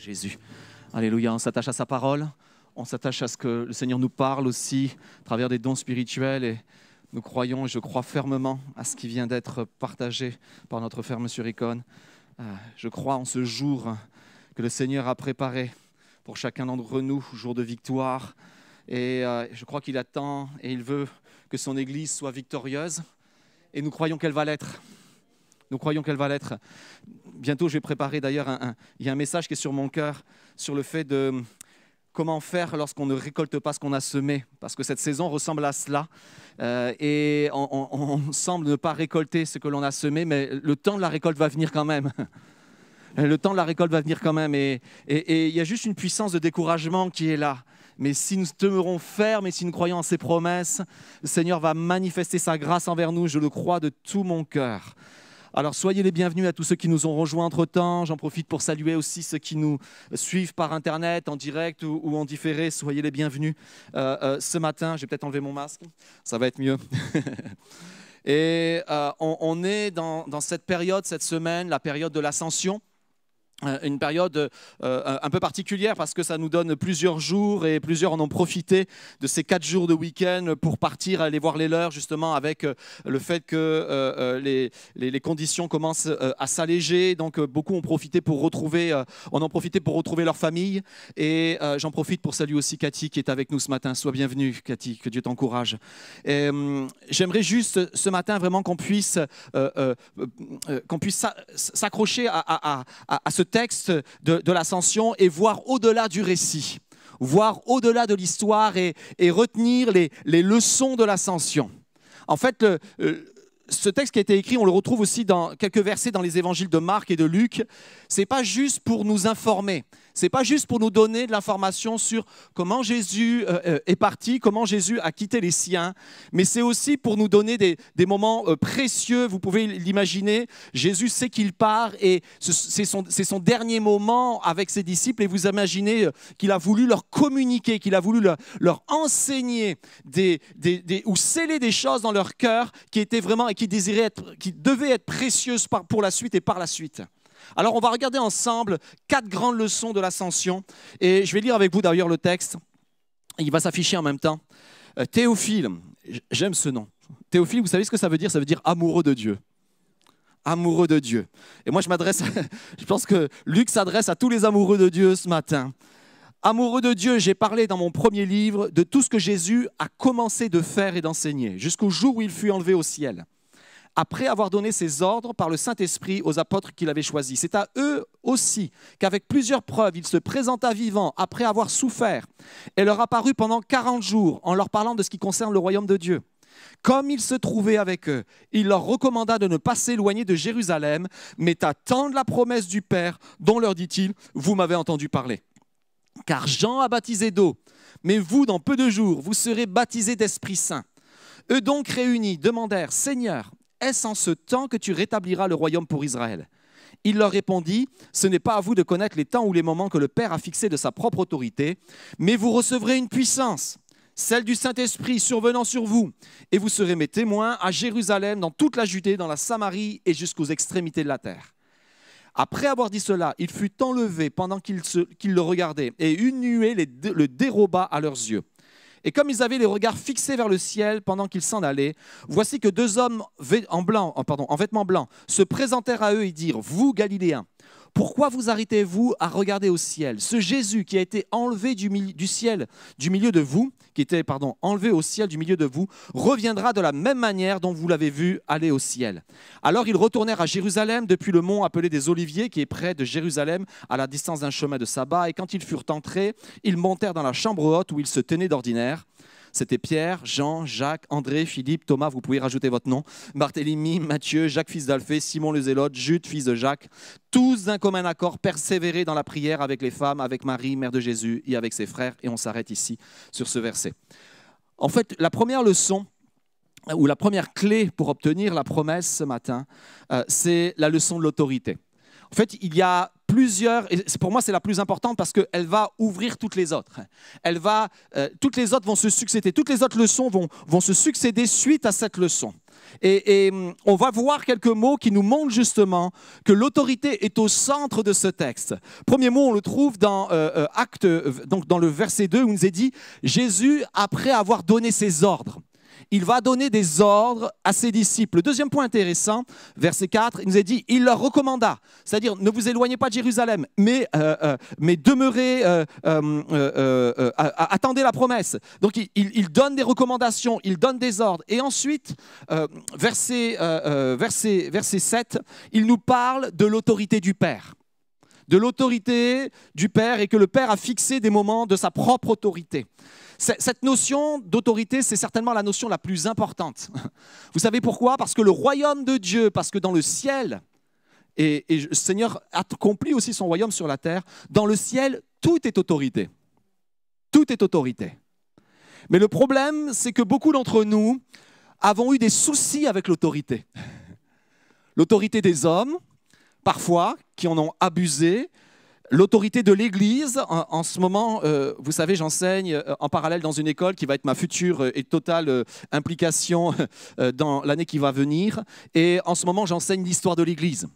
Jésus. Alléluia, on s'attache à sa parole, on s'attache à ce que le Seigneur nous parle aussi à travers des dons spirituels et nous croyons et je crois fermement à ce qui vient d'être partagé par notre frère Monsieur Ricon. Euh, je crois en ce jour que le Seigneur a préparé pour chacun d'entre nous, jour de victoire. Et euh, je crois qu'il attend et il veut que son Église soit victorieuse. Et nous croyons qu'elle va l'être. Nous croyons qu'elle va l'être. Bientôt, je vais préparer d'ailleurs, il y a un message qui est sur mon cœur sur le fait de comment faire lorsqu'on ne récolte pas ce qu'on a semé, parce que cette saison ressemble à cela. Euh, et on, semble ne pas récolter ce que l'on a semé, mais le temps de la récolte va venir quand même. Le temps de la récolte va venir quand même. Et il y a juste une puissance de découragement qui est là. Mais si nous demeurons fermes et si nous croyons en ses promesses, le Seigneur va manifester sa grâce envers nous, je le crois de tout mon cœur. Alors soyez les bienvenus à tous ceux qui nous ont rejoints entre-temps. J'en profite pour saluer aussi ceux qui nous suivent par Internet, en direct ou, en différé. Soyez les bienvenus euh, euh, ce matin. Je vais peut-être enlever mon masque. Ça va être mieux. Et euh, on, est dans cette période, cette semaine, la période de l'ascension. Euh, une période euh, un peu particulière parce que ça nous donne plusieurs jours et plusieurs en ont profité de ces quatre jours de week-end pour partir aller voir les leurs justement avec euh, le fait que les, les, conditions commencent à s'alléger. Donc beaucoup ont profité pour retrouver on en profité pour retrouver leur famille. Et j'en profite pour saluer aussi Cathy qui est avec nous ce matin. Sois bienvenue Cathy que Dieu t'encourage. J'aimerais juste ce matin vraiment qu'on puisse qu'on puisse s'accrocher à, à, à, à ce texte de, l'ascension et voir au-delà du récit, voir au-delà de l'histoire et, retenir les, leçons de l'ascension. En fait, ce texte qui a été écrit, on le retrouve aussi dans quelques versets dans les évangiles de Marc et de Luc. C'est pas juste pour nous informer, c'est pas juste pour nous donner de l'information sur comment Jésus euh, euh, est parti, comment Jésus a quitté les siens, mais c'est aussi pour nous donner des, moments euh, précieux. Vous pouvez l'imaginer, Jésus sait qu'il part et c'est son, dernier moment avec ses disciples et vous imaginez qu'il a voulu leur communiquer, qu'il a voulu leur, enseigner ou sceller des choses dans leur cœur qui étaient vraiment et qui, qui devaient être précieuses pour la suite et par la suite. Alors on va regarder ensemble quatre grandes leçons de l'ascension. Et je vais lire avec vous d'ailleurs le texte. Il va s'afficher en même temps. Euh, Théophile, j'aime ce nom. Théophile, vous savez ce que ça veut dire? Ça veut dire amoureux de Dieu. Amoureux de Dieu. Et moi je m'adresse, je pense que Luc s'adresse à tous les amoureux de Dieu ce matin. Amoureux de Dieu, j'ai parlé dans mon premier livre de tout ce que Jésus a commencé de faire et d'enseigner, jusqu'au jour où il fut enlevé au ciel après avoir donné ses ordres par le Saint-Esprit aux apôtres qu'il avait choisis. C'est à eux aussi qu'avec plusieurs preuves, il se présenta vivant après avoir souffert et leur apparut pendant 40 jours en leur parlant de ce qui concerne le royaume de Dieu. Comme il se trouvait avec eux, il leur recommanda de ne pas s'éloigner de Jérusalem, mais attendre la promesse du Père, dont leur dit-il, vous m'avez entendu parler. Car Jean a baptisé d'eau, mais vous, dans peu de jours, vous serez baptisés d'Esprit Saint. Eux donc réunis demandèrent, Seigneur, est-ce en ce temps que tu rétabliras le royaume pour Israël? Il leur répondit, Ce n'est pas à vous de connaître les temps ou les moments que le Père a fixés de sa propre autorité, mais vous recevrez une puissance, celle du Saint-Esprit survenant sur vous, et vous serez mes témoins à Jérusalem, dans toute la Judée, dans la Samarie et jusqu'aux extrémités de la terre. Après avoir dit cela, il fut enlevé pendant qu'ils le regardaient, et une nuée le déroba à leurs yeux. Et comme ils avaient les regards fixés vers le ciel pendant qu'ils s'en allaient, voici que deux hommes pardon, en vêtements blancs se présentèrent à eux et dirent, Vous, Galiléens, pourquoi vous arrêtez-vous à regarder au ciel? Ce Jésus qui a été enlevé du, ciel, du milieu de vous, qui était enlevé au ciel du milieu de vous, reviendra de la même manière dont vous l'avez vu aller au ciel. Alors ils retournèrent à Jérusalem depuis le mont appelé des Oliviers, qui est près de Jérusalem, à la distance d'un chemin de sabbat. Et quand ils furent entrés, ils montèrent dans la chambre haute où ils se tenaient d'ordinaire. C'était Pierre, Jean, Jacques, André, Philippe, Thomas, vous pouvez rajouter votre nom, Barthélemy, Matthieu, Jacques fils d'Alphée, Simon le Zélote, Jude fils de Jacques, tous d'un commun accord persévérer dans la prière avec les femmes, avec Marie, mère de Jésus, et avec ses frères. Et on s'arrête ici sur ce verset. En fait, la première leçon, ou la première clé pour obtenir la promesse ce matin, euh, c'est la leçon de l'autorité. En fait, il y a plusieurs, et pour moi c'est la plus importante parce qu'elle va ouvrir toutes les autres. Elle va, euh, toutes les autres vont se succéder, toutes les autres leçons vont, vont se succéder suite à cette leçon. Et, hum, on va voir quelques mots qui nous montrent justement que l'autorité est au centre de ce texte. Premier mot, on le trouve dans euh, euh, Acte, donc dans le verset 2, où nous est dit Jésus, après avoir donné ses ordres, il va donner des ordres à ses disciples. Le deuxième point intéressant, verset 4, il nous est dit, il leur recommanda, c'est-à-dire ne vous éloignez pas de Jérusalem, mais, euh, euh, mais demeurez, euh, attendez la promesse. Donc il, donne des recommandations, il donne des ordres. Et ensuite, verset, verset, verset 7, il nous parle de l'autorité du Père de l'autorité du Père et que le Père a fixé des moments de sa propre autorité. Cette notion d'autorité, c'est certainement la notion la plus importante. Vous savez pourquoi? Parce que le royaume de Dieu, parce que dans le ciel, et, le Seigneur accomplit aussi son royaume sur la terre, dans le ciel, tout est autorité. Tout est autorité. Mais le problème, c'est que beaucoup d'entre nous avons eu des soucis avec l'autorité. L'autorité des hommes, parfois, qui en ont abusé, L'autorité de l'Église, en, ce moment, euh, vous savez, j'enseigne euh, en parallèle dans une école qui va être ma future euh, et totale implication dans l'année qui va venir. Et en ce moment, j'enseigne l'histoire de l'Église.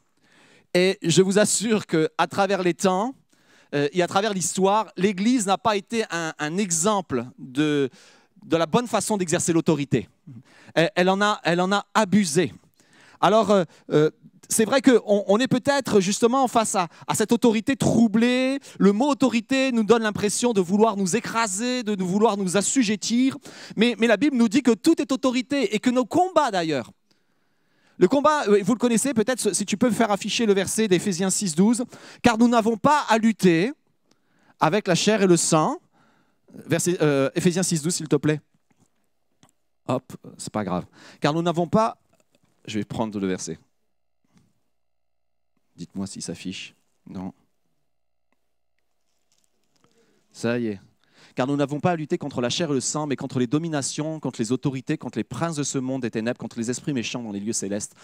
Et je vous assure qu'à travers les temps et à travers l'histoire, l'Église n'a pas été un, exemple de, de la bonne façon d'exercer l'autorité. Elle, en a, elle en a abusé. Alors, c'est vrai qu'on est peut-être justement face à, cette autorité troublée. Le mot autorité nous donne l'impression de vouloir nous écraser, de nous vouloir nous assujettir. Mais, la Bible nous dit que tout est autorité et que nos combats d'ailleurs. Le combat, euh, vous le connaissez peut-être, si tu peux faire afficher le verset d'Éphésiens 6, 12, car nous n'avons pas à lutter avec la chair et le sang. Verset, euh, Éphésiens 6, 12, s'il te plaît. Hop, c'est pas grave. Car nous n'avons pas. Je vais prendre le verset. Dites-moi si ça s'affiche. Non. Ça y est. Car nous n'avons pas à lutter contre la chair et le sang, mais contre les dominations, contre les autorités, contre les princes de ce monde des ténèbres, contre les esprits méchants dans les lieux célestes.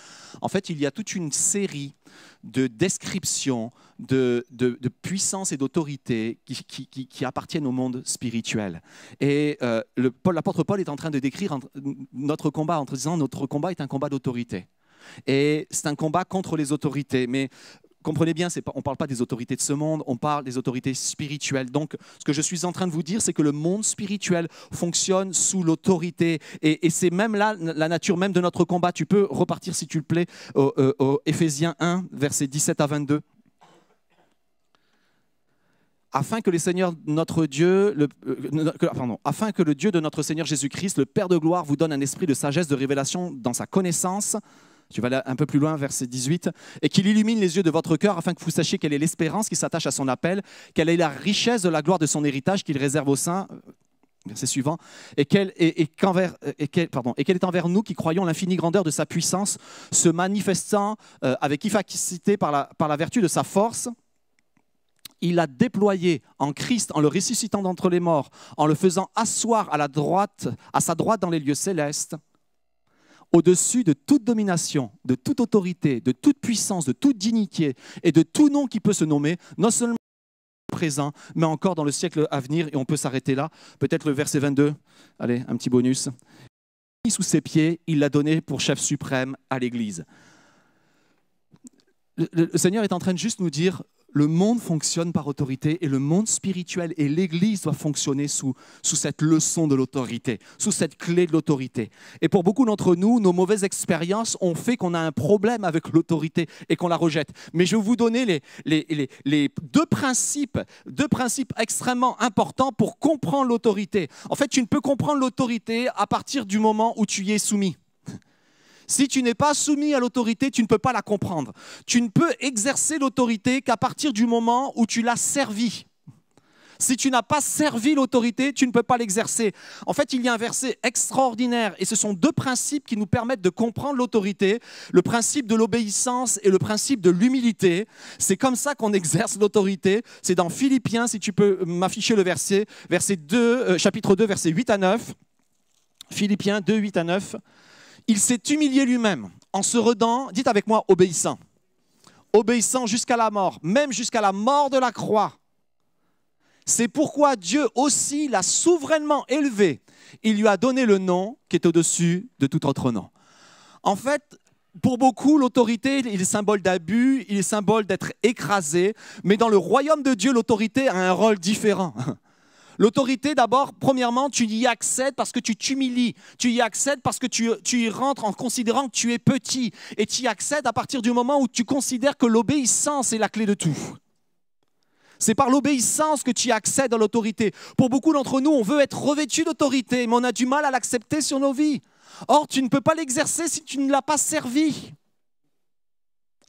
En fait, il y a toute une série de descriptions de, de, puissance et d'autorité qui, qui, appartiennent au monde spirituel. Et euh, l'apôtre Paul est en train de décrire notre combat en disant notre combat est un combat d'autorité. Et c'est un combat contre les autorités. Mais comprenez bien, on ne parle pas des autorités de ce monde, on parle des autorités spirituelles. Donc, ce que je suis en train de vous dire, c'est que le monde spirituel fonctionne sous l'autorité. Et, c'est même là la nature même de notre combat. Tu peux repartir, si tu le plais, au, euh, Éphésiens 1, versets 17 à 22 afin que le Seigneur notre Dieu, le, euh, afin que le Dieu de notre Seigneur Jésus-Christ, le Père de gloire, vous donne un esprit de sagesse, de révélation dans sa connaissance, tu vas aller un peu plus loin, verset 18. Et qu'il illumine les yeux de votre cœur afin que vous sachiez quelle est l'espérance qui s'attache à son appel, quelle est la richesse de la gloire de son héritage qu'il réserve au sein. Verset suivant. Et quelle, et est envers nous qui croyons l'infinie grandeur de sa puissance, se manifestant euh, avec efficacité par la, par la vertu de sa force il a déployé en Christ, en le ressuscitant d'entre les morts, en le faisant asseoir à la droite, à sa droite dans les lieux célestes, au-dessus de toute domination, de toute autorité, de toute puissance, de toute dignité et de tout nom qui peut se nommer, non seulement présent, mais encore dans le siècle à venir. Et on peut s'arrêter là. Peut-être le verset 22. Allez, un petit bonus. Sous ses pieds, il l'a donné pour chef suprême à l'Église. Le, Seigneur est en train de juste nous dire, le monde fonctionne par autorité et le monde spirituel et l'Église doit fonctionner sous, sous cette leçon de l'autorité, sous cette clé de l'autorité. Et pour beaucoup d'entre nous, nos mauvaises expériences ont fait qu'on a un problème avec l'autorité et qu'on la rejette. Mais je vais vous donner les, les, deux, principes, deux principes extrêmement importants pour comprendre l'autorité. En fait, tu ne peux comprendre l'autorité à partir du moment où tu y es soumis. Si tu n'es pas soumis à l'autorité, tu ne peux pas la comprendre. Tu ne peux exercer l'autorité qu'à partir du moment où tu l'as servi. Si tu n'as pas servi l'autorité, tu ne peux pas l'exercer. En fait, il y a un verset extraordinaire et ce sont deux principes qui nous permettent de comprendre l'autorité, le principe de l'obéissance et le principe de l'humilité. C'est comme ça qu'on exerce l'autorité. C'est dans Philippiens, si tu peux m'afficher le verset, verset 2, euh, chapitre 2, verset 8 à 9. Philippiens 2, 8 à 9 il s'est humilié lui-même en se redant, dites avec moi, obéissant. obéissant jusqu'à la mort, même jusqu'à la mort de la croix. C'est pourquoi Dieu aussi l'a souverainement élevé. Il lui a donné le nom qui est au-dessus de tout autre nom. En fait, pour beaucoup, l'autorité, il est symbole d'abus, il est symbole d'être écrasé, mais dans le royaume de Dieu, l'autorité a un rôle différent. L'autorité, d'abord, premièrement, tu y accèdes parce que tu t'humilies. Tu y accèdes parce que tu, y rentres en considérant que tu es petit. Et tu y accèdes à partir du moment où tu considères que l'obéissance est la clé de tout. C'est par l'obéissance que tu accèdes à l'autorité. Pour beaucoup d'entre nous, on veut être revêtu d'autorité, mais on a du mal à l'accepter sur nos vies. Or, tu ne peux pas l'exercer si tu ne l'as pas servi.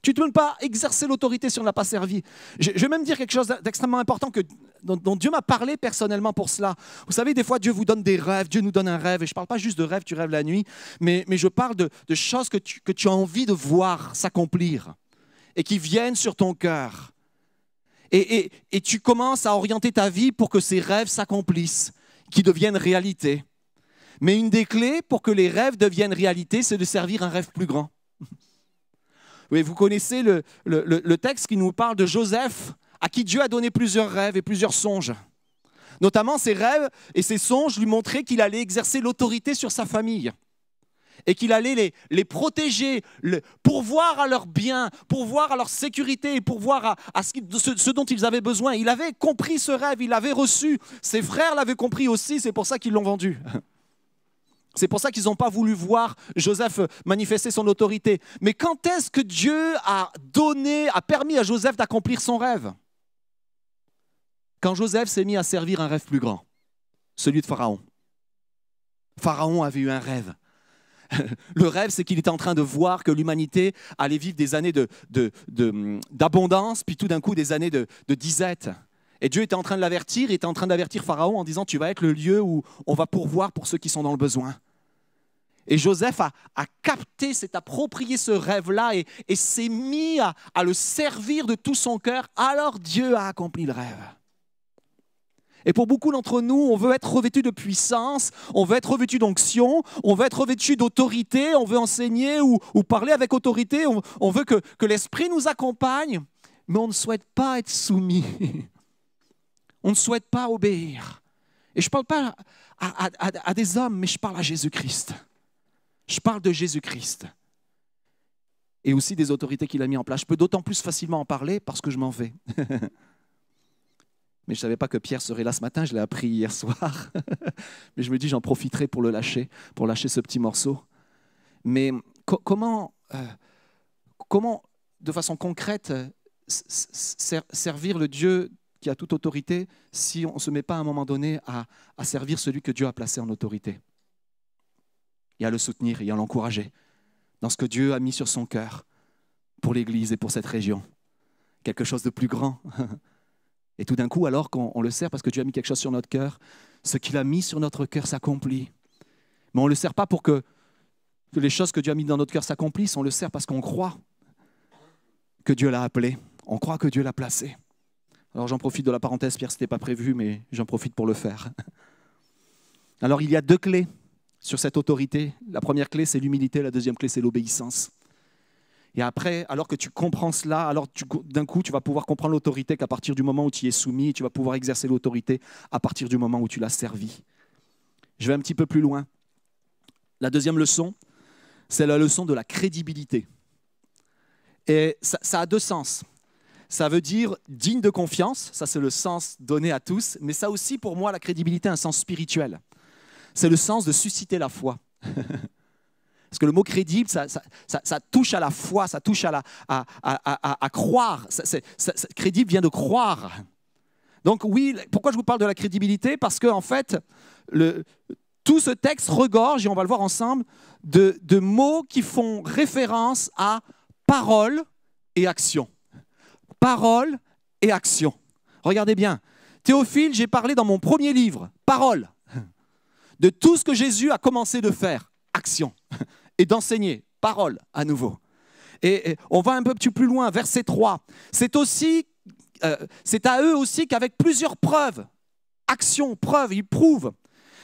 Tu ne peux pas exercer l'autorité si on ne l'a pas servi. Je, vais même dire quelque chose d'extrêmement important que, dont, Dieu m'a parlé personnellement pour cela. Vous savez, des fois, Dieu vous donne des rêves, Dieu nous donne un rêve. Et je ne parle pas juste de rêves, tu rêves la nuit, mais, je parle de, choses que tu, que tu as envie de voir s'accomplir et qui viennent sur ton cœur. Et, et, tu commences à orienter ta vie pour que ces rêves s'accomplissent, qu'ils deviennent réalité. Mais une des clés pour que les rêves deviennent réalité, c'est de servir un rêve plus grand. Oui, vous connaissez le, le, texte qui nous parle de Joseph, à qui Dieu a donné plusieurs rêves et plusieurs songes. Notamment, ces rêves et ces songes lui montraient qu'il allait exercer l'autorité sur sa famille et qu'il allait les, les protéger, le, pourvoir à leurs biens, pourvoir à leur sécurité, pourvoir à, ce, ce, dont ils avaient besoin. Il avait compris ce rêve, il l'avait reçu. Ses frères l'avaient compris aussi, c'est pour ça qu'ils l'ont vendu. C'est pour ça qu'ils n'ont pas voulu voir Joseph manifester son autorité. Mais quand est-ce que Dieu a donné, a permis à Joseph d'accomplir son rêve? Quand Joseph s'est mis à servir un rêve plus grand, celui de Pharaon. Pharaon avait eu un rêve. Le rêve, c'est qu'il était en train de voir que l'humanité allait vivre des années d'abondance, puis tout d'un coup des années de, disette. Et Dieu était en train de l'avertir, était en train d'avertir Pharaon en disant, tu vas être le lieu où on va pourvoir pour ceux qui sont dans le besoin. Et Joseph a, capté, s'est approprié ce rêve-là et, s'est mis à, le servir de tout son cœur. Alors Dieu a accompli le rêve. Et pour beaucoup d'entre nous, on veut être revêtu de puissance, on veut être revêtu d'onction, on veut être revêtu d'autorité, on veut enseigner ou, parler avec autorité, on, veut que, que l'Esprit nous accompagne, mais on ne souhaite pas être soumis. On ne souhaite pas obéir. Et je ne parle pas à, des hommes, mais je parle à Jésus-Christ. Je parle de Jésus-Christ. Et aussi des autorités qu'il a mis en place. Je peux d'autant plus facilement en parler parce que je m'en vais. mais je ne savais pas que Pierre serait là ce matin, je l'ai appris hier soir. mais je me dis, j'en profiterai pour le lâcher, pour lâcher ce petit morceau. Mais comment, euh, comment, de façon concrète, servir le Dieu qui a toute autorité si on ne se met pas à un moment donné à, servir celui que Dieu a placé en autorité? Et à le soutenir et à l'encourager dans ce que Dieu a mis sur son cœur pour l'Église et pour cette région. Quelque chose de plus grand. Et tout d'un coup, alors qu'on le sert parce que Dieu a mis quelque chose sur notre cœur, ce qu'il a mis sur notre cœur s'accomplit. Mais on ne le sert pas pour que, les choses que Dieu a mis dans notre cœur s'accomplissent, on le sert parce qu'on croit que Dieu l'a appelé, on croit que Dieu l'a placé. Alors j'en profite de la parenthèse, Pierre, ce n'était pas prévu, mais j'en profite pour le faire. Alors il y a deux clés sur cette autorité. La première clé, c'est l'humilité, la deuxième clé, c'est l'obéissance. Et après, alors que tu comprends cela, alors d'un coup, tu vas pouvoir comprendre l'autorité qu'à partir du moment où tu y es soumis, tu vas pouvoir exercer l'autorité à partir du moment où tu l'as servi. Je vais un petit peu plus loin. La deuxième leçon, c'est la leçon de la crédibilité. Et ça a deux sens ça veut dire digne de confiance, ça c'est le sens donné à tous, mais ça aussi pour moi la crédibilité a un sens spirituel. C'est le sens de susciter la foi. Parce que le mot crédible, ça, touche à la foi, ça touche à, croire. crédible vient de croire. Donc oui, pourquoi je vous parle de la crédibilité? Parce que en fait, tout ce texte regorge, et on va le voir ensemble, de, de mots qui font référence à parole et action parole et action. Regardez bien. Théophile, j'ai parlé dans mon premier livre, parole, de tout ce que Jésus a commencé de faire, action, et d'enseigner, parole à nouveau. Et, on va un peu plus loin, verset 3. C'est aussi, euh, c'est à eux aussi qu'avec plusieurs preuves, action, preuves, ils prouvent.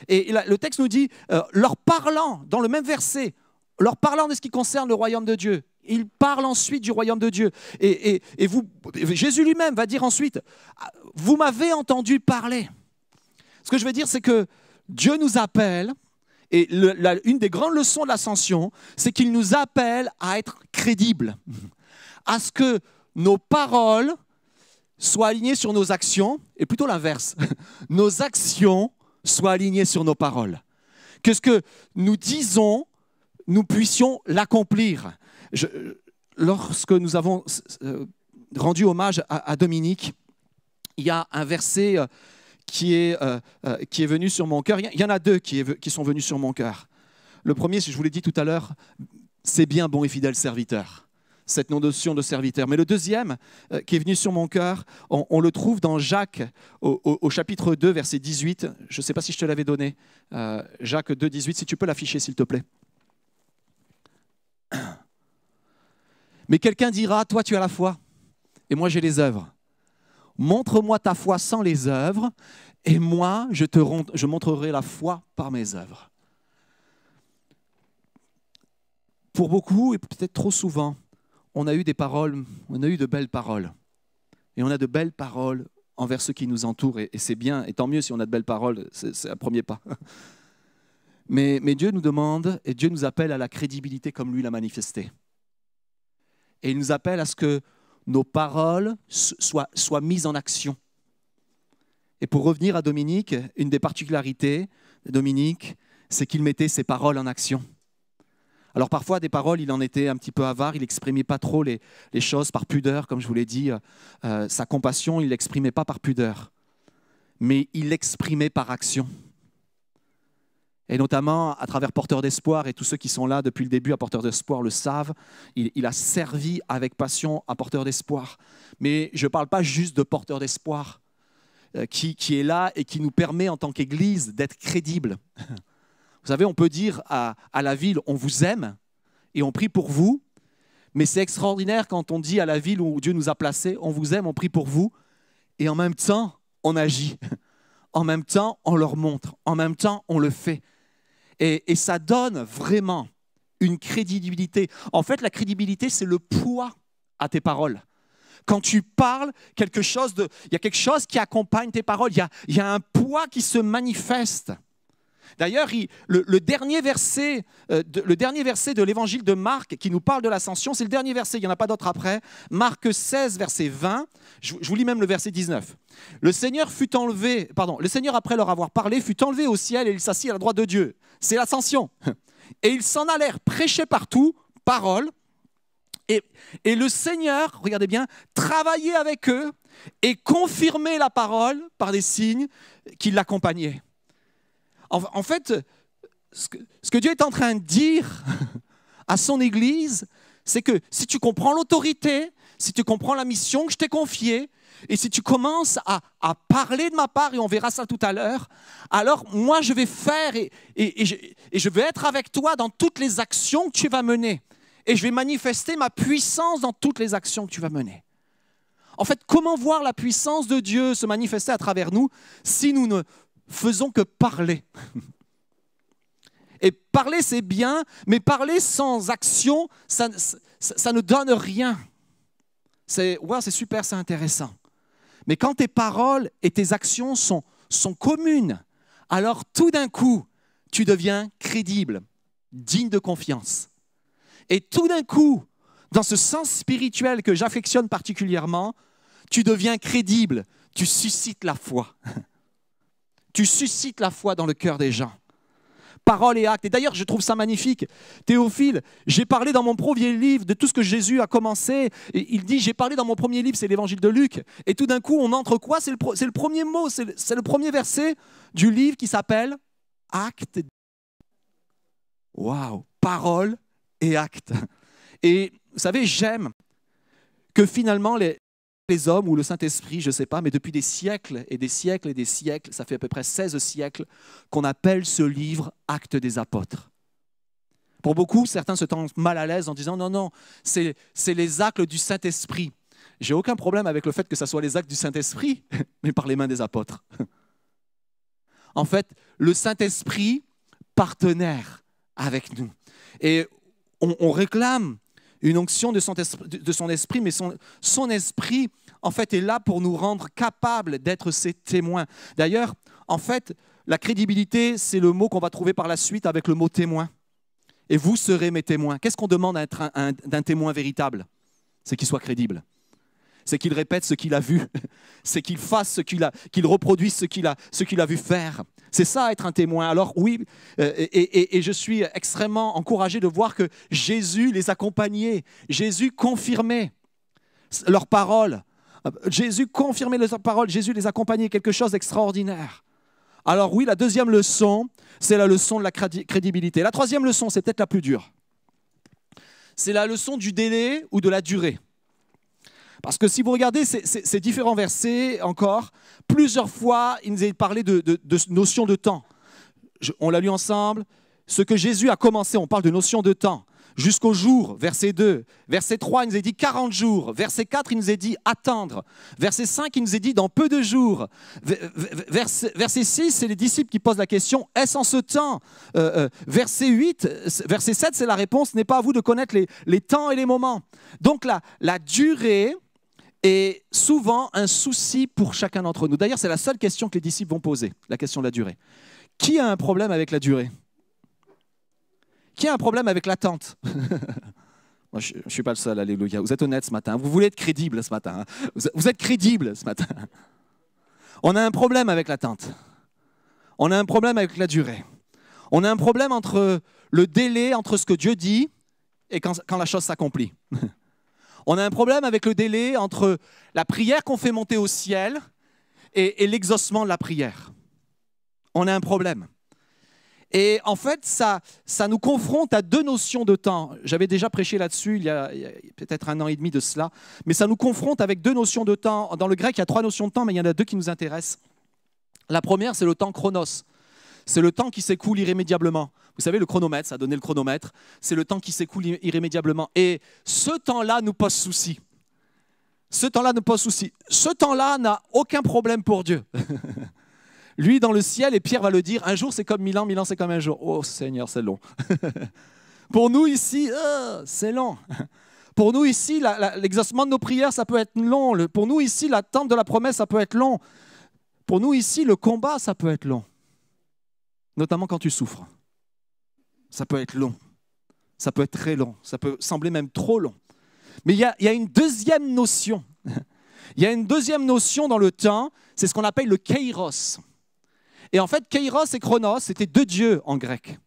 Et le texte nous dit, euh, leur parlant, dans le même verset, leur parlant de ce qui concerne le royaume de Dieu, il parle ensuite du royaume de Dieu. Et, Jésus lui-même va dire ensuite, vous m'avez entendu parler. Ce que je veux dire, c'est que Dieu nous appelle, et une des grandes leçons de l'ascension, c'est qu'il nous appelle à être crédibles, à ce que nos paroles soient alignées sur nos actions, et plutôt l'inverse, nos actions soient alignées sur nos paroles. Que ce que nous disons, nous puissions l'accomplir. lorsque nous avons euh, rendu hommage à, Dominique, il y a un verset euh, qui est, euh, qui est venu sur mon cœur. Il y en a deux qui, sont venus sur mon cœur. Le premier, je vous l'ai dit tout à l'heure, c'est bien bon et fidèle serviteur cette notion de serviteur. Mais le deuxième qui est venu sur mon cœur, on, le trouve dans Jacques au, chapitre 2, verset 18. Je ne sais pas si je te l'avais donné. Jacques 2, 18, si tu peux l'afficher, s'il te plaît. Mais quelqu'un dira, toi tu as la foi et moi j'ai les œuvres. Montre-moi ta foi sans les œuvres et moi je montrerai la foi par mes œuvres. Pour beaucoup et peut-être trop souvent, on a eu des paroles, on a eu de belles paroles. Et on a de belles paroles envers ceux qui nous entourent et, c'est bien et tant mieux si on a de belles paroles, c'est un premier pas. Mais, mais Dieu nous demande et Dieu nous appelle à la crédibilité comme lui l'a manifesté. Et il nous appelle à ce que nos paroles soient, mises en action. Et pour revenir à Dominique, une des particularités de Dominique, c'est qu'il mettait ses paroles en action. Alors parfois, des paroles, il en était un petit peu avare, il n'exprimait pas trop les, choses par pudeur, comme je vous l'ai dit. Euh, sa compassion, il ne l'exprimait pas par pudeur, mais il l'exprimait par action et notamment à travers Porteur d'Espoir, et tous ceux qui sont là depuis le début à Porteur d'Espoir le savent, il, a servi avec passion à Porteur d'Espoir. Mais je ne parle pas juste de Porteur d'Espoir, euh, qui, est là et qui nous permet en tant qu'Église d'être crédible. Vous savez, on peut dire à la ville, on vous aime et on prie pour vous, mais c'est extraordinaire quand on dit à la ville où Dieu nous a placés, on vous aime, on prie pour vous, et en même temps, on agit. En même temps, on leur montre. En même temps, on le fait. Et, ça donne vraiment une crédibilité. En fait, la crédibilité, c'est le poids à tes paroles. Quand tu parles, quelque chose de, il y a quelque chose qui accompagne tes paroles. Y a, il y a un poids qui se manifeste. D'ailleurs, le, dernier verset, euh, de, le dernier verset de l'évangile de Marc qui nous parle de l'ascension, c'est le dernier verset, il n'y en a pas d'autre après. Marc 16, verset 20. Je, je, vous lis même le verset 19. Le Seigneur fut enlevé, pardon, le Seigneur, après leur avoir parlé, fut enlevé au ciel et il s'assit à la droite de Dieu c'est l'ascension. Et ils s'en allèrent prêcher partout, parole. Et, et, le Seigneur, regardez bien, travaillait avec eux et confirmait la parole par des signes qui l'accompagnaient. En, fait, ce que, Dieu est en train de dire à son Église, c'est que si tu comprends l'autorité, si tu comprends la mission que je t'ai confiée, et si tu commences à, parler de ma part, et on verra ça tout à l'heure, alors moi je vais faire et, je, vais être avec toi dans toutes les actions que tu vas mener. Et je vais manifester ma puissance dans toutes les actions que tu vas mener. En fait, comment voir la puissance de Dieu se manifester à travers nous si nous ne faisons que parler Et parler, c'est bien, mais parler sans action, ça, ne donne rien. C'est super, c'est intéressant. Mais quand tes paroles et tes actions sont, sont communes, alors tout d'un coup, tu deviens crédible, digne de confiance. Et tout d'un coup, dans ce sens spirituel que j'affectionne particulièrement, tu deviens crédible, tu suscites la foi. Tu suscites la foi dans le cœur des gens parole et acte. Et d'ailleurs, je trouve ça magnifique. Théophile, j'ai parlé dans mon premier livre de tout ce que Jésus a commencé. Il dit, j'ai parlé dans mon premier livre, c'est l'évangile de Luc. Et tout d'un coup, on entre quoi? C'est le, premier mot, c'est le, premier verset du livre qui s'appelle Acte. Waouh, parole et acte. Et vous savez, j'aime que finalement les, les hommes ou le Saint-Esprit, je ne sais pas, mais depuis des siècles et des siècles et des siècles, ça fait à peu près 16 siècles, qu'on appelle ce livre Acte des apôtres. Pour beaucoup, certains se sentent mal à l'aise en disant non, non, c'est les actes du Saint-Esprit. J'ai aucun problème avec le fait que ce soit les actes du Saint-Esprit, mais par les mains des apôtres. En fait, le Saint-Esprit, partenaire avec nous. Et on, on réclame une onction de son esprit, mais son, son esprit, en fait, est là pour nous rendre capables d'être ses témoins. D'ailleurs, en fait, la crédibilité, c'est le mot qu'on va trouver par la suite avec le mot témoin. Et vous serez mes témoins. Qu'est-ce qu'on demande d'un témoin véritable? C'est qu'il soit crédible. C'est qu'il répète ce qu'il a vu. C'est qu'il fasse ce qu'il a, qu'il reproduise ce qu'il a, ce qu'il a vu faire. C'est ça être un témoin. Alors oui, euh, et, je suis extrêmement encouragé de voir que Jésus les accompagnait. Jésus confirmait leurs paroles. Jésus confirmait leurs paroles. Jésus les accompagnait. Quelque chose d'extraordinaire. Alors oui, la deuxième leçon, c'est la leçon de la crédibilité. La troisième leçon, c'est peut-être la plus dure. C'est la leçon du délai ou de la durée. Parce que si vous regardez ces, différents versets encore, plusieurs fois, il nous est parlé de, notion de temps. on l'a lu ensemble. Ce que Jésus a commencé, on parle de notion de temps jusqu'au jour, verset 2. Verset 3, il nous a dit 40 jours. Verset 4, il nous a dit attendre. Verset 5, il nous a dit dans peu de jours. Verset, 6, c'est les disciples qui posent la question, est-ce en ce temps? Euh, euh, Verset 8, verset 7, c'est la réponse, n'est pas à vous de connaître les, temps et les moments. Donc la, la durée est souvent un souci pour chacun d'entre nous. D'ailleurs, c'est la seule question que les disciples vont poser, la question de la durée. Qui a un problème avec la durée? Qui a un problème avec l'attente? Moi, je ne suis pas le seul, alléluia. Vous êtes honnête ce matin. Vous voulez être crédible ce matin. Hein. Vous êtes crédible ce matin. On a un problème avec l'attente. On a un problème avec la durée. On a un problème entre le délai entre ce que Dieu dit et quand, la chose s'accomplit. On a un problème avec le délai entre la prière qu'on fait monter au ciel et, et l'exaucement de la prière. On a un problème. Et en fait, ça, ça nous confronte à deux notions de temps. J'avais déjà prêché là-dessus il y a, peut-être un an et demi de cela, mais ça nous confronte avec deux notions de temps. Dans le grec, il y a trois notions de temps, mais il y en a deux qui nous intéressent. La première, c'est le temps chronos. C'est le temps qui s'écoule irrémédiablement. Vous savez, le chronomètre, ça a donné le chronomètre. C'est le temps qui s'écoule irrémédiablement. Et ce temps-là nous pose souci. Ce temps-là nous pose souci. Ce temps-là n'a aucun problème pour Dieu. Lui dans le ciel, et Pierre va le dire, un jour c'est comme mille ans, mille ans c'est comme un jour. Oh Seigneur, c'est long. Pour nous ici, euh, c'est long. Pour nous ici, l'exaucement de nos prières, ça peut être long. Pour nous ici, l'attente de la promesse, ça peut être long. Pour nous ici, le combat, ça peut être long. Notamment quand tu souffres. Ça peut être long. Ça peut être très long. Ça peut sembler même trop long. Mais il y a, une deuxième notion. Il y a une deuxième notion dans le temps, c'est ce qu'on appelle le kairos. Et en fait, Kairos et Chronos, c'était deux dieux en grec.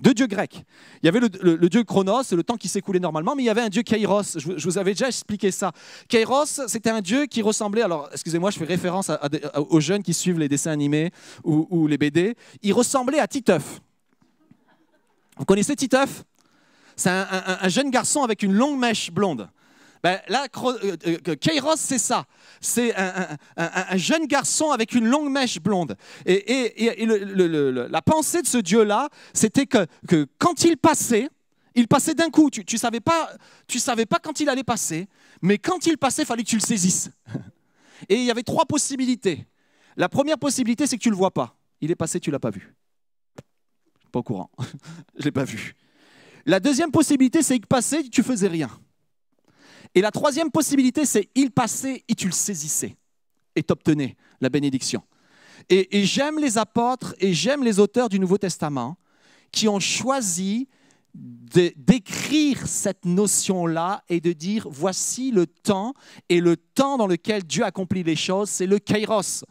Deux dieux grecs. Il y avait le, dieu Chronos, le temps qui s'écoulait normalement, mais il y avait un dieu Kairos. Je, vous avais déjà expliqué ça. Kairos, c'était un dieu qui ressemblait, alors excusez-moi, je fais référence aux jeunes qui suivent les dessins animés ou, les BD. Il ressemblait à Titeuf. Vous connaissez Titeuf? C'est un, jeune garçon avec une longue mèche blonde. Ben, là, euh, euh, Kairos, c'est ça. C'est un, jeune garçon avec une longue mèche blonde. Et, la pensée de ce Dieu-là, c'était que, quand il passait, il passait d'un coup. Tu ne savais, pas, savais pas quand il allait passer, mais quand il passait, il fallait que tu le saisisses. Et il y avait trois possibilités. La première possibilité, c'est que tu ne le vois pas. Il est passé, tu ne l'as pas vu. Pas courant. Je ne l'ai pas vu. La deuxième possibilité, c'est qu'il passait, tu faisais rien. Et la troisième possibilité, c'est il passait et tu le saisissais et t'obtenais la bénédiction. Et, j'aime les apôtres et j'aime les auteurs du Nouveau Testament qui ont choisi d'écrire cette notion-là et de dire voici le temps et le temps dans lequel Dieu accomplit les choses, c'est le kairos.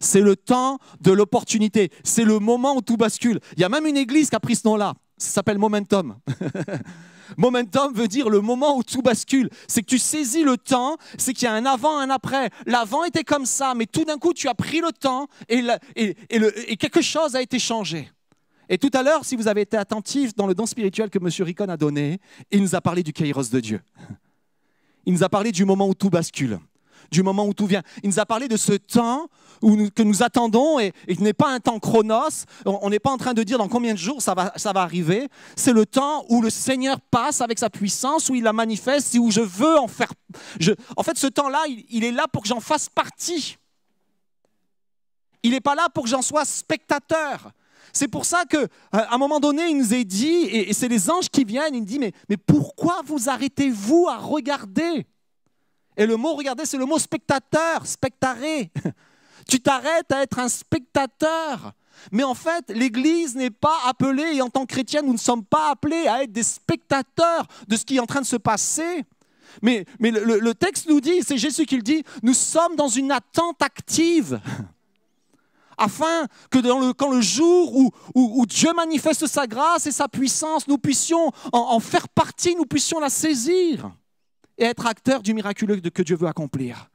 C'est le temps de l'opportunité. C'est le moment où tout bascule. Il y a même une église qui a pris ce nom-là. Ça s'appelle Momentum. Momentum veut dire le moment où tout bascule. C'est que tu saisis le temps, c'est qu'il y a un avant, un après. L'avant était comme ça, mais tout d'un coup, tu as pris le temps et, quelque chose a été changé. Et tout à l'heure, si vous avez été attentif dans le don spirituel que M. Ricon a donné, il nous a parlé du kairos de Dieu. Il nous a parlé du moment où tout bascule du moment où tout vient. Il nous a parlé de ce temps où que nous attendons et, et n'est pas un temps chronos. On n'est pas en train de dire dans combien de jours ça va, ça va arriver. C'est le temps où le Seigneur passe avec sa puissance, où il la manifeste et où je veux en faire. En fait, ce temps-là, il, est là pour que j'en fasse partie. Il n'est pas là pour que j'en sois spectateur. C'est pour ça qu'à un moment donné, il nous est dit, et, c'est les anges qui viennent, il nous dit, mais, mais pourquoi vous arrêtez-vous à regarder? Et le mot regarder, c'est le mot spectateur, spectaré. Tu t'arrêtes à être un spectateur. Mais en fait, l'Église n'est pas appelée, et en tant que chrétien, nous ne sommes pas appelés à être des spectateurs de ce qui est en train de se passer. Mais, le, texte nous dit, c'est Jésus qui le dit, nous sommes dans une attente active. Afin que dans le, quand le jour où, Dieu manifeste sa grâce et sa puissance, nous puissions en faire partie, nous puissions la saisir et être acteurs du miraculeux que Dieu veut accomplir.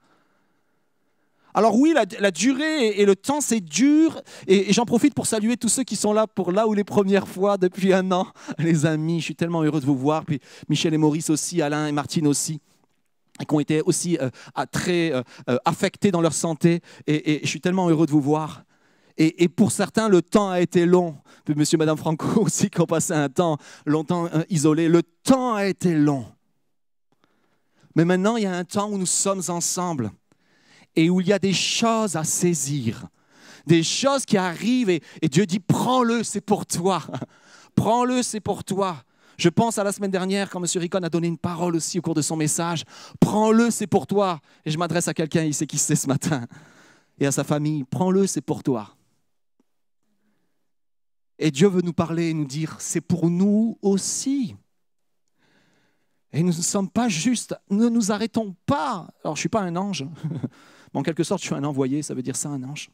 Alors oui, la, durée et, le temps, c'est dur. Et, j'en profite pour saluer tous ceux qui sont là pour là ou les premières fois depuis un an. Les amis, je suis tellement heureux de vous voir. Puis Michel et Maurice aussi, Alain et Martine aussi et qui ont été aussi euh, très euh, euh, affectés dans leur santé. Et, je suis tellement heureux de vous voir. Et, pour certains, le temps a été long. Monsieur et madame Franco aussi, qui ont passé un temps longtemps isolé. Le temps a été long. Mais maintenant, il y a un temps où nous sommes ensemble et où il y a des choses à saisir, des choses qui arrivent et, Dieu dit, prends-le, c'est pour toi. Prends-le, c'est pour toi. Je pense à la semaine dernière quand M. Ricon a donné une parole aussi au cours de son message. Prends-le, c'est pour toi. Et je m'adresse à quelqu'un, il sait qui c'est ce matin, et à sa famille. Prends-le, c'est pour toi. Et Dieu veut nous parler et nous dire, c'est pour nous aussi. Et nous ne sommes pas juste, ne nous arrêtons pas. Alors, je ne suis pas un ange, en quelque sorte, je suis un envoyé, ça veut dire ça, un ange.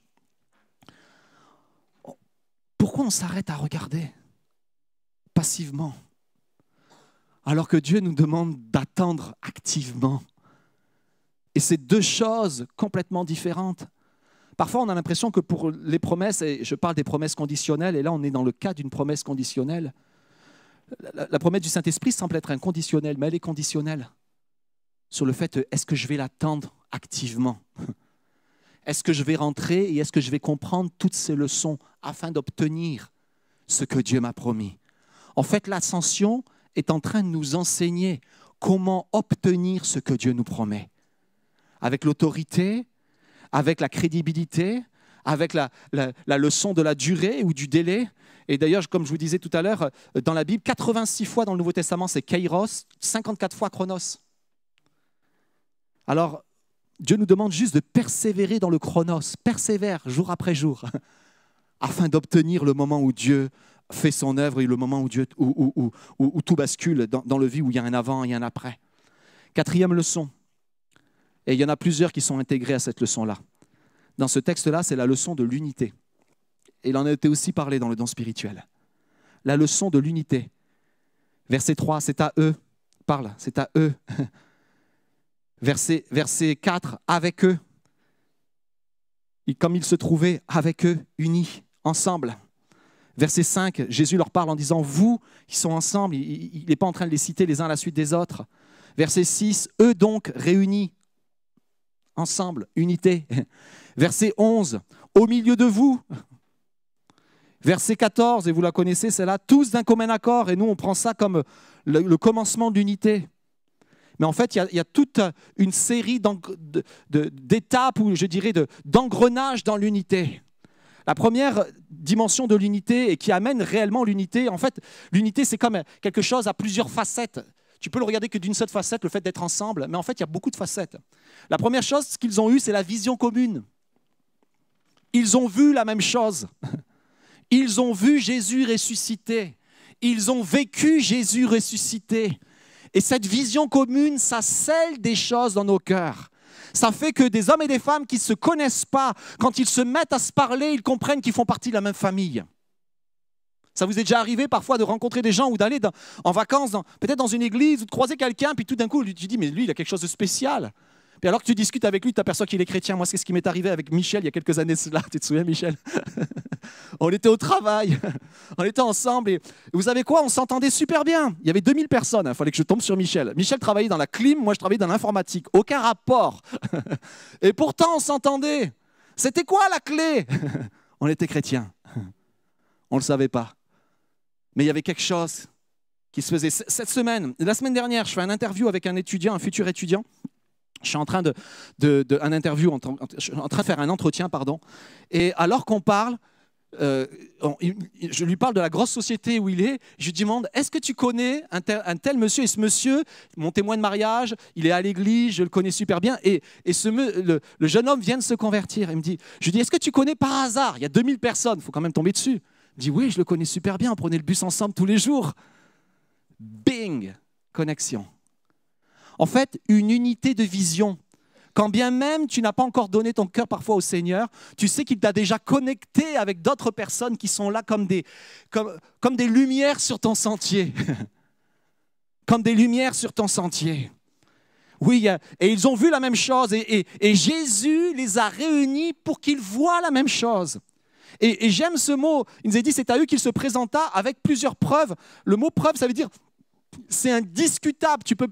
Pourquoi on s'arrête à regarder passivement alors que Dieu nous demande d'attendre activement? Et c'est deux choses complètement différentes. Parfois, on a l'impression que pour les promesses, et je parle des promesses conditionnelles, et là, on est dans le cas d'une promesse conditionnelle. La, promesse du Saint-Esprit semble être inconditionnelle, mais elle est conditionnelle sur le fait est-ce que je vais l'attendre activement? Est-ce que je vais rentrer et est-ce que je vais comprendre toutes ces leçons afin d'obtenir ce que Dieu m'a promis? En fait, l'ascension est en train de nous enseigner comment obtenir ce que Dieu nous promet. Avec l'autorité, avec la crédibilité, avec la, leçon de la durée ou du délai. Et d'ailleurs, comme je vous disais tout à l'heure, dans la Bible, 86 fois dans le Nouveau Testament, c'est Kairos, 54 fois Chronos. Alors, Dieu nous demande juste de persévérer dans le chronos, persévère jour après jour, afin d'obtenir le moment où Dieu fait son œuvre et le moment où, Dieu, où, tout bascule dans, dans, le vie, où il y a un avant et un après. Quatrième leçon, et il y en a plusieurs qui sont intégrés à cette leçon-là. Dans ce texte-là, c'est la leçon de l'unité. Il en a été aussi parlé dans le don spirituel. La leçon de l'unité. Verset 3, c'est à eux, parle, c'est à eux verset, verset 4, avec eux. Comme ils se trouvaient avec eux, unis, ensemble. Verset 5, Jésus leur parle en disant, vous qui sont ensemble, il n'est pas en train de les citer les uns à la suite des autres. Verset 6, eux donc réunis, ensemble, unité. Verset 11, au milieu de vous. Verset 14, et vous la connaissez, c'est là, tous d'un commun accord, et nous on prend ça comme le commencement de l'unité. Mais en fait, il y a, toute une série d'étapes, ou je dirais d'engrenages dans l'unité. La première dimension de l'unité et qui amène réellement l'unité, en fait, l'unité, c'est comme quelque chose à plusieurs facettes. Tu peux le regarder que d'une seule facette, le fait d'être ensemble, mais en fait, il y a beaucoup de facettes. La première chose qu'ils ont eue, c'est la vision commune. Ils ont vu la même chose. Ils ont vu Jésus ressuscité. Ils ont vécu Jésus ressuscité. Et cette vision commune, ça scelle des choses dans nos cœurs. Ça fait que des hommes et des femmes qui ne se connaissent pas, quand ils se mettent à se parler, ils comprennent qu'ils font partie de la même famille. Ça vous est déjà arrivé parfois de rencontrer des gens ou d'aller en vacances, peut-être dans une église, ou de croiser quelqu'un, puis tout d'un coup, tu dis, mais lui, il a quelque chose de spécial. Puis alors que tu discutes avec lui, tu aperçois qu'il est chrétien. Moi, c'est ce qui m'est arrivé avec Michel il y a quelques années cela. Tu te souviens, Michel? On était au travail, on était ensemble et vous savez quoi On s'entendait super bien. Il y avait 2000 personnes, il fallait que je tombe sur Michel. Michel travaillait dans la clim, moi je travaillais dans l'informatique. Aucun rapport. Et pourtant, on s'entendait. C'était quoi la clé? On était chrétiens. On ne le savait pas. Mais il y avait quelque chose qui se faisait. Cette semaine, la semaine dernière, je fais un interview avec un étudiant, un futur étudiant. Je suis en train de, de, un interview, en, train de faire un entretien, pardon. Et alors qu'on parle, euh, je lui parle de la grosse société où il est, je lui demande, est-ce que tu connais un tel, monsieur Et ce monsieur, mon témoin de mariage, il est à l'église, je le connais super bien, et, ce, le, jeune homme vient de se convertir. Il me dit, je lui dis, est-ce que tu connais par hasard? Il y a 2000 personnes, il faut quand même tomber dessus. Il me dit, oui, je le connais super bien, on prenait le bus ensemble tous les jours. Bing, connexion. En fait, une unité de vision quand bien même tu n'as pas encore donné ton cœur parfois au Seigneur, tu sais qu'il t'a déjà connecté avec d'autres personnes qui sont là comme des, comme, des lumières sur ton sentier. comme des lumières sur ton sentier. Oui, et ils ont vu la même chose et, et, Jésus les a réunis pour qu'ils voient la même chose. Et, et j'aime ce mot, il nous a dit c'est à eux qu'il se présenta avec plusieurs preuves. Le mot preuve, ça veut dire c'est indiscutable. Tu peux,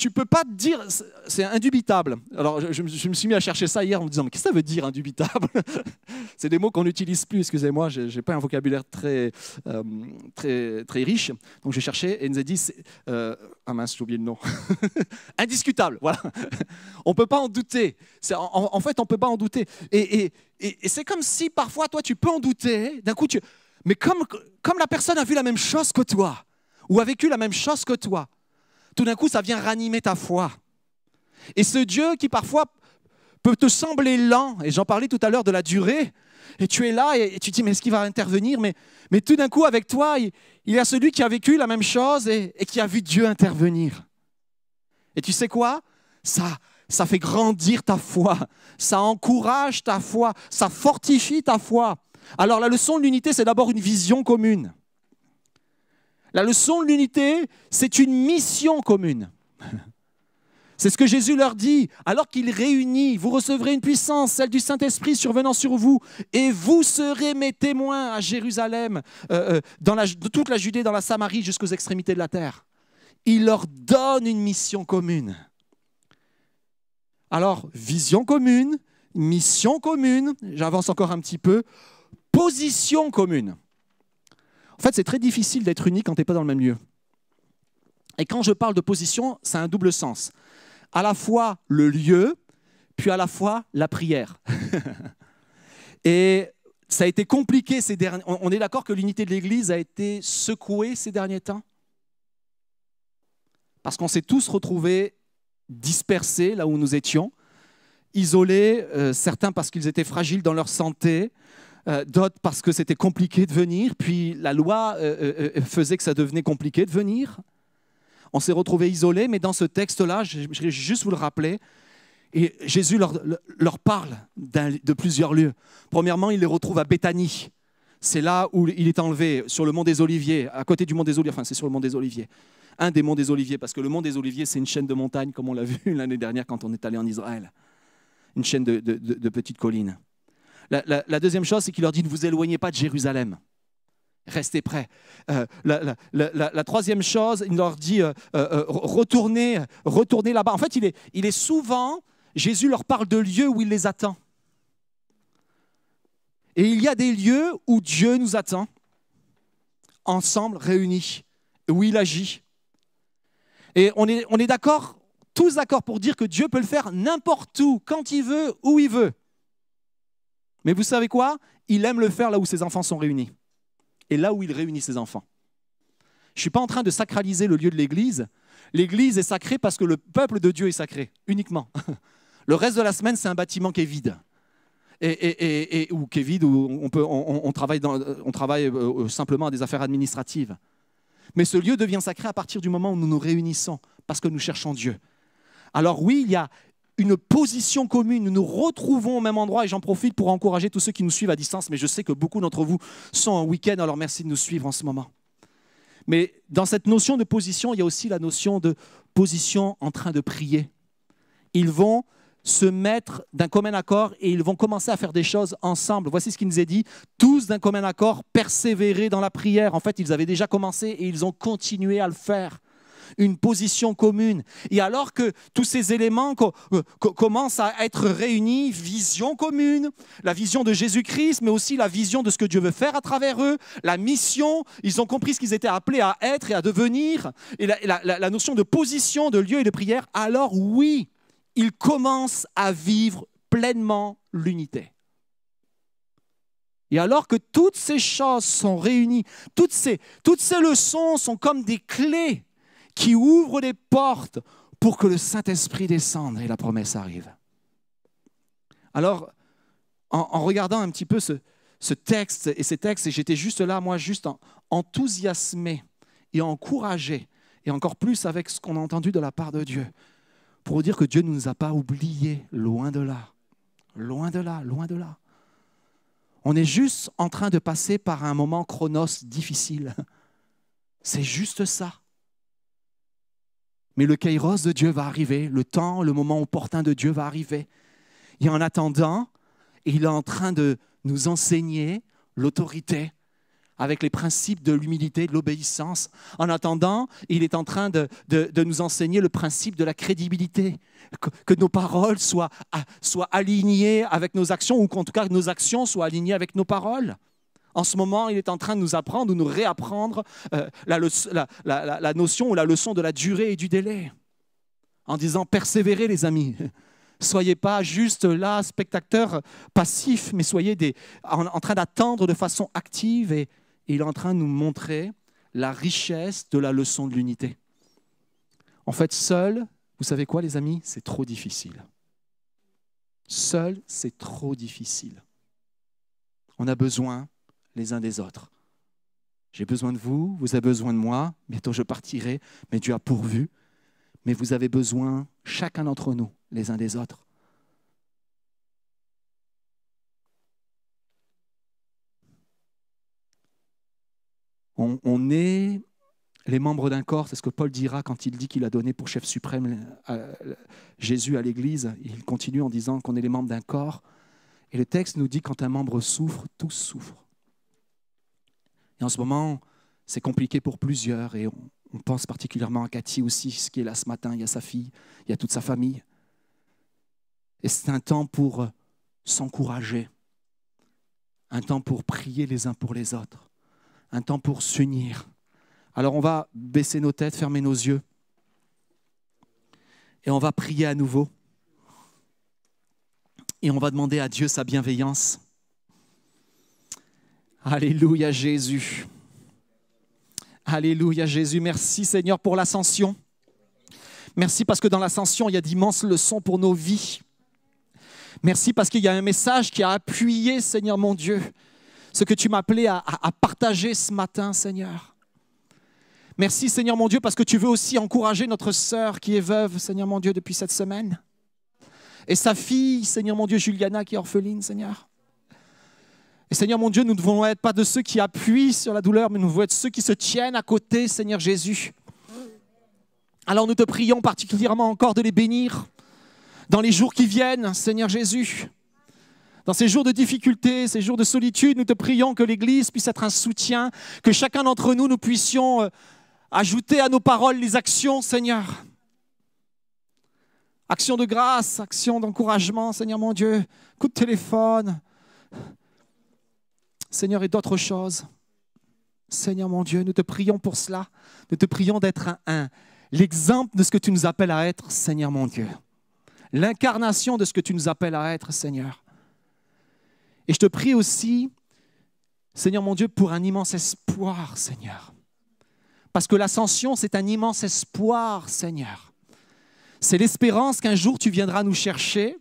tu peux pas te dire, c'est indubitable. Alors, je, me suis mis à chercher ça hier en me disant, mais qu'est-ce que ça veut dire indubitable? C'est des mots qu'on n'utilise plus, excusez-moi, je n'ai pas un vocabulaire très, euh, très, très riche. Donc, j'ai cherché et il nous a dit, euh, ah mince, j'ai oublié le nom. Indiscutable, voilà. on ne peut pas en douter. En, fait, on ne peut pas en douter. Et, c'est comme si parfois, toi, tu peux en douter. D'un coup. Mais comme, comme la personne a vu la même chose que toi, ou a vécu la même chose que toi, tout d'un coup, ça vient ranimer ta foi. Et ce Dieu qui parfois peut te sembler lent, et j'en parlais tout à l'heure de la durée, et tu es là et tu te dis, mais est-ce qu'il va intervenir? Mais, mais tout d'un coup, avec toi, il, y a celui qui a vécu la même chose et, qui a vu Dieu intervenir. Et tu sais quoi? Ça, ça fait grandir ta foi, ça encourage ta foi, ça fortifie ta foi. Alors la leçon de l'unité, c'est d'abord une vision commune. La leçon de l'unité, c'est une mission commune. C'est ce que Jésus leur dit. Alors qu'il réunit, vous recevrez une puissance, celle du Saint-Esprit survenant sur vous, et vous serez mes témoins à Jérusalem, euh, euh, de toute la Judée, dans la Samarie, jusqu'aux extrémités de la terre. Il leur donne une mission commune. Alors, vision commune, mission commune, j'avance encore un petit peu, position commune. En fait, c'est très difficile d'être unique quand tu n'es pas dans le même lieu. Et quand je parle de position, c'est un double sens. À la fois le lieu, puis à la fois la prière. Et ça a été compliqué ces derniers. On est d'accord que l'unité de l'Église a été secouée ces derniers temps? Parce qu'on s'est tous retrouvés dispersés là où nous étions, isolés, euh, certains parce qu'ils étaient fragiles dans leur santé, euh, d'autres parce que c'était compliqué de venir, puis la loi euh, euh, faisait que ça devenait compliqué de venir. On s'est retrouvés isolés, mais dans ce texte-là, je vais juste vous le rappeler, Jésus leur, parle de plusieurs lieux. Premièrement, il les retrouve à Béthanie. C'est là où il est enlevé, sur le mont des Oliviers, à côté du mont des Oliviers, enfin c'est sur le mont des Oliviers, un des monts des Oliviers, parce que le mont des Oliviers, c'est une chaîne de montagnes, comme on l'a vu l'année dernière quand on est allé en Israël. Une chaîne de petites collines. La, deuxième chose, c'est qu'il leur dit ne vous éloignez pas de Jérusalem. Restez prêts. Euh, la, troisième chose, il leur dit euh, euh, retournez, retournez là-bas. En fait, il est, souvent, Jésus leur parle de lieux où il les attend. Et il y a des lieux où Dieu nous attend, ensemble, réunis, où il agit. Et on est d'accord, tous d'accord pour dire que Dieu peut le faire n'importe où, quand il veut, où il veut. Mais vous savez quoi? Il aime le faire là où ses enfants sont réunis. Et là où il réunit ses enfants. Je ne suis pas en train de sacraliser le lieu de l'Église. L'Église est sacrée parce que le peuple de Dieu est sacré, uniquement. Le reste de la semaine, c'est un bâtiment qui est vide. Ou qui est vide, où on, travaille, on travaille euh, simplement à des affaires administratives. Mais ce lieu devient sacré à partir du moment où nous nous réunissons, parce que nous cherchons Dieu. Alors oui, il y a, une position commune, nous nous retrouvons au même endroit et j'en profite pour encourager tous ceux qui nous suivent à distance, mais je sais que beaucoup d'entre vous sont en week-end, alors merci de nous suivre en ce moment. Mais dans cette notion de position, il y a aussi la notion de position en train de prier. Ils vont se mettre d'un commun accord et ils vont commencer à faire des choses ensemble. Voici ce qu'il nous est dit, tous d'un commun accord, persévérer dans la prière. En fait, ils avaient déjà commencé et ils ont continué à le faire une position commune. Et alors que tous ces éléments euh, commencent à être réunis, vision commune, la vision de Jésus-Christ, mais aussi la vision de ce que Dieu veut faire à travers eux, la mission, ils ont compris ce qu'ils étaient appelés à être et à devenir, et la, la notion de position, de lieu et de prière, alors oui, ils commencent à vivre pleinement l'unité. Et alors que toutes ces choses sont réunies, toutes ces, toutes ces leçons sont comme des clés qui ouvrent des portes pour que le Saint-Esprit descende et la promesse arrive. Alors, en, regardant un petit peu ce, texte et ces textes, j'étais juste là, moi, juste enthousiasmé et encouragé, et encore plus avec ce qu'on a entendu de la part de Dieu, pour dire que Dieu ne nous a pas oubliés, loin de là, loin de là, loin de là. On est juste en train de passer par un moment chronos difficile. C'est juste ça. Mais le kairos de Dieu va arriver, le temps, le moment opportun de Dieu va arriver. Et en attendant, il est en train de nous enseigner l'autorité avec les principes de l'humilité, de l'obéissance. En attendant, il est en train de, nous enseigner le principe de la crédibilité, que, nos paroles soient, soient, alignées avec nos actions, ou qu'en tout cas que nos actions soient alignées avec nos paroles. En ce moment, il est en train de nous apprendre ou nous réapprendre euh, la, notion ou la leçon de la durée et du délai, en disant persévérez les amis. Soyez pas juste là, spectateurs passifs, mais soyez en train d'attendre de façon active et, il est en train de nous montrer la richesse de la leçon de l'unité. En fait, seul, vous savez quoi les amis? C'est trop difficile. Seul, c'est trop difficile. On a besoin les uns des autres. J'ai besoin de vous, vous avez besoin de moi, bientôt je partirai, mais Dieu a pourvu. Mais vous avez besoin, chacun d'entre nous, les uns des autres. On, est les membres d'un corps, c'est ce que Paul dira quand il dit qu'il a donné pour chef suprême Jésus à l'Église. Il continue en disant qu'on est les membres d'un corps. Et le texte nous dit quand un membre souffre, tous souffrent. Et en ce moment, c'est compliqué pour plusieurs. Et on, pense particulièrement à Cathy aussi, ce qui est là ce matin. Il y a sa fille, il y a toute sa famille. Et c'est un temps pour s'encourager, un temps pour prier les uns pour les autres un temps pour s'unir. Alors on va baisser nos têtes, fermer nos yeux, et on va prier à nouveau. Et on va demander à Dieu sa bienveillance. Alléluia Jésus. Alléluia Jésus. Merci Seigneur pour l'ascension. Merci parce que dans l'ascension, il y a d'immenses leçons pour nos vies. Merci parce qu'il y a un message qui a appuyé, Seigneur mon Dieu, ce que tu m'as appelé à, partager ce matin, Seigneur. Merci, Seigneur mon Dieu, parce que tu veux aussi encourager notre sœur qui est veuve, Seigneur mon Dieu, depuis cette semaine. Et sa fille, Seigneur mon Dieu, Juliana, qui est orpheline, Seigneur. Et Seigneur mon Dieu, nous ne devons être pas de ceux qui appuient sur la douleur, mais nous devons être ceux qui se tiennent à côté, Seigneur Jésus. Alors nous te prions particulièrement encore de les bénir dans les jours qui viennent, Seigneur Jésus. Dans ces jours de difficulté, ces jours de solitude, nous te prions que l'Église puisse être un soutien, que chacun d'entre nous, nous puissions euh, ajouter à nos paroles les actions, Seigneur. Actions de grâce, actions d'encouragement, Seigneur mon Dieu, coup de téléphone, Seigneur, et d'autres choses. Seigneur mon Dieu, nous te prions pour cela. Nous te prions d'être un, l'exemple de ce que tu nous appelles à être, Seigneur mon Dieu. L'incarnation de ce que tu nous appelles à être, Seigneur. Et je te prie aussi, Seigneur mon Dieu, pour un immense espoir, Seigneur. Parce que l'ascension, c'est un immense espoir, Seigneur. C'est l'espérance qu'un jour tu viendras nous chercher.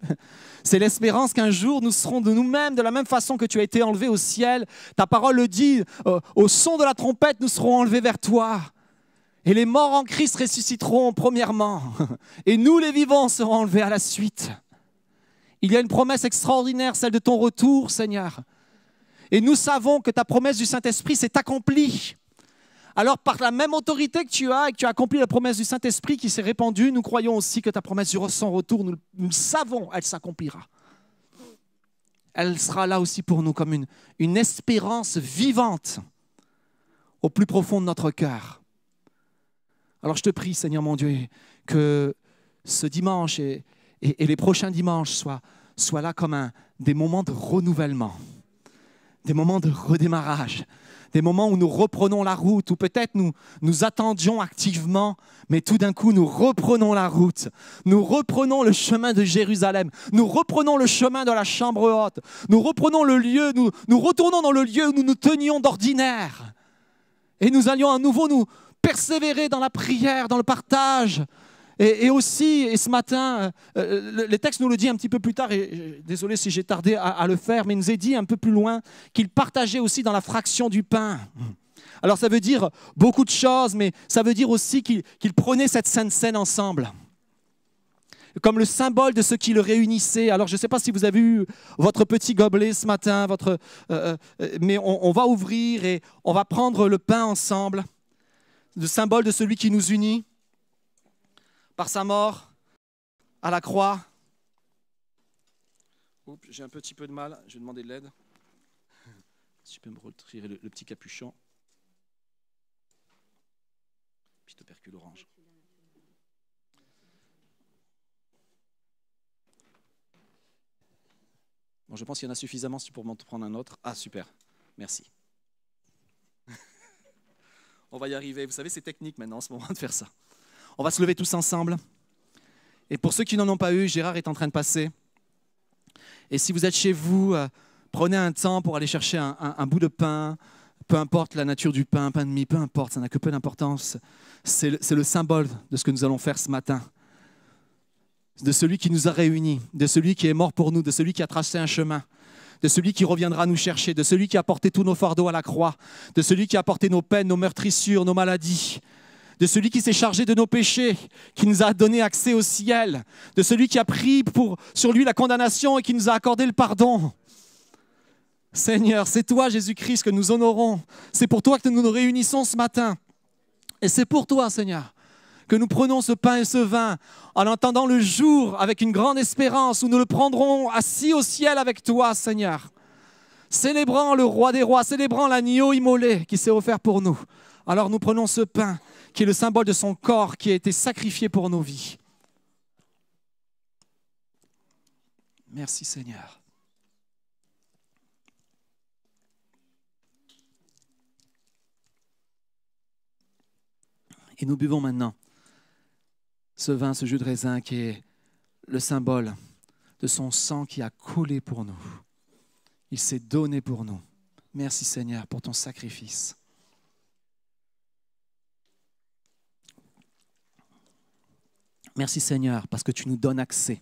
C'est l'espérance qu'un jour nous serons de nous-mêmes de la même façon que tu as été enlevé au ciel. Ta parole le dit, euh, au son de la trompette, nous serons enlevés vers toi. Et les morts en Christ ressusciteront premièrement. Et nous, les vivants, serons enlevés à la suite. Il y a une promesse extraordinaire, celle de ton retour, Seigneur. Et nous savons que ta promesse du Saint-Esprit s'est accomplie. Alors, par la même autorité que tu as et que tu as accompli la promesse du Saint-Esprit qui s'est répandue, nous croyons aussi que ta promesse du son retour, nous, nous savons, elle s'accomplira. Elle sera là aussi pour nous comme une, espérance vivante au plus profond de notre cœur. Alors, je te prie, Seigneur mon Dieu, que ce dimanche et, les prochains dimanches soient, là comme des moments de renouvellement, des moments de redémarrage, des moments où nous reprenons la route, où peut-être nous, nous attendions activement, mais tout d'un coup nous reprenons la route, nous reprenons le chemin de Jérusalem, nous reprenons le chemin de la chambre haute, nous reprenons le lieu, nous, nous retournons dans le lieu où nous nous tenions d'ordinaire. Et nous allions à nouveau nous persévérer dans la prière, dans le partage, et, aussi, et ce matin, euh, le, texte nous le dit un petit peu plus tard, et désolé si j'ai tardé à, le faire, mais il nous est dit un peu plus loin qu'il partageait aussi dans la fraction du pain. Alors ça veut dire beaucoup de choses, mais ça veut dire aussi qu'il prenait cette sainte scène ensemble comme le symbole de ce qui le réunissait. Alors, je ne sais pas si vous avez eu votre petit gobelet ce matin, votre, euh, euh, mais on, on, va ouvrir et on va prendre le pain ensemble, le symbole de celui qui nous unit par sa mort à la croix. J'ai un petit peu de mal, je vais demander de l'aide. Si tu peux me retirer le, petit capuchon. Petit opercule orange. Bon, je pense qu'il y en a suffisamment pour m'en prendre un autre. Ah, super. Merci. On va y arriver. Vous savez, c'est technique maintenant en ce moment de faire ça. On va se lever tous ensemble. Et pour ceux qui n'en ont pas eu, Gérard est en train de passer. Et si vous êtes chez vous, euh, prenez un temps pour aller chercher un, bout de pain, peu importe la nature du pain, pain de mie, peu importe, ça n'a que peu d'importance. C'est le, le symbole de ce que nous allons faire ce matin. De celui qui nous a réunis, de celui qui est mort pour nous, de celui qui a tracé un chemin, de celui qui reviendra nous chercher, de celui qui a porté tous nos fardeaux à la croix, de celui qui a porté nos peines, nos meurtrissures, nos maladies, de celui qui s'est chargé de nos péchés, qui nous a donné accès au ciel, de celui qui a pris pour, sur lui la condamnation et qui nous a accordé le pardon. Seigneur, c'est toi, Jésus-Christ, que nous honorons. C'est pour toi que nous nous réunissons ce matin. Et c'est pour toi, Seigneur, que nous prenons ce pain et ce vin en entendant le jour avec une grande espérance où nous le prendrons assis au ciel avec toi, Seigneur. Célébrant le roi des rois, célébrant l'agneau immolé qui s'est offert pour nous. Alors nous prenons ce pain qui est le symbole de son corps qui a été sacrifié pour nos vies. Merci Seigneur. Et nous buvons maintenant ce vin, ce jus de raisin qui est le symbole de son sang qui a coulé pour nous. Il s'est donné pour nous. Merci Seigneur pour ton sacrifice. Merci Seigneur parce que tu nous donnes accès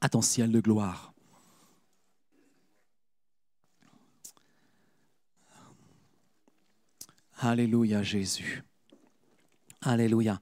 à ton ciel de gloire. Alléluia Jésus. Alléluia.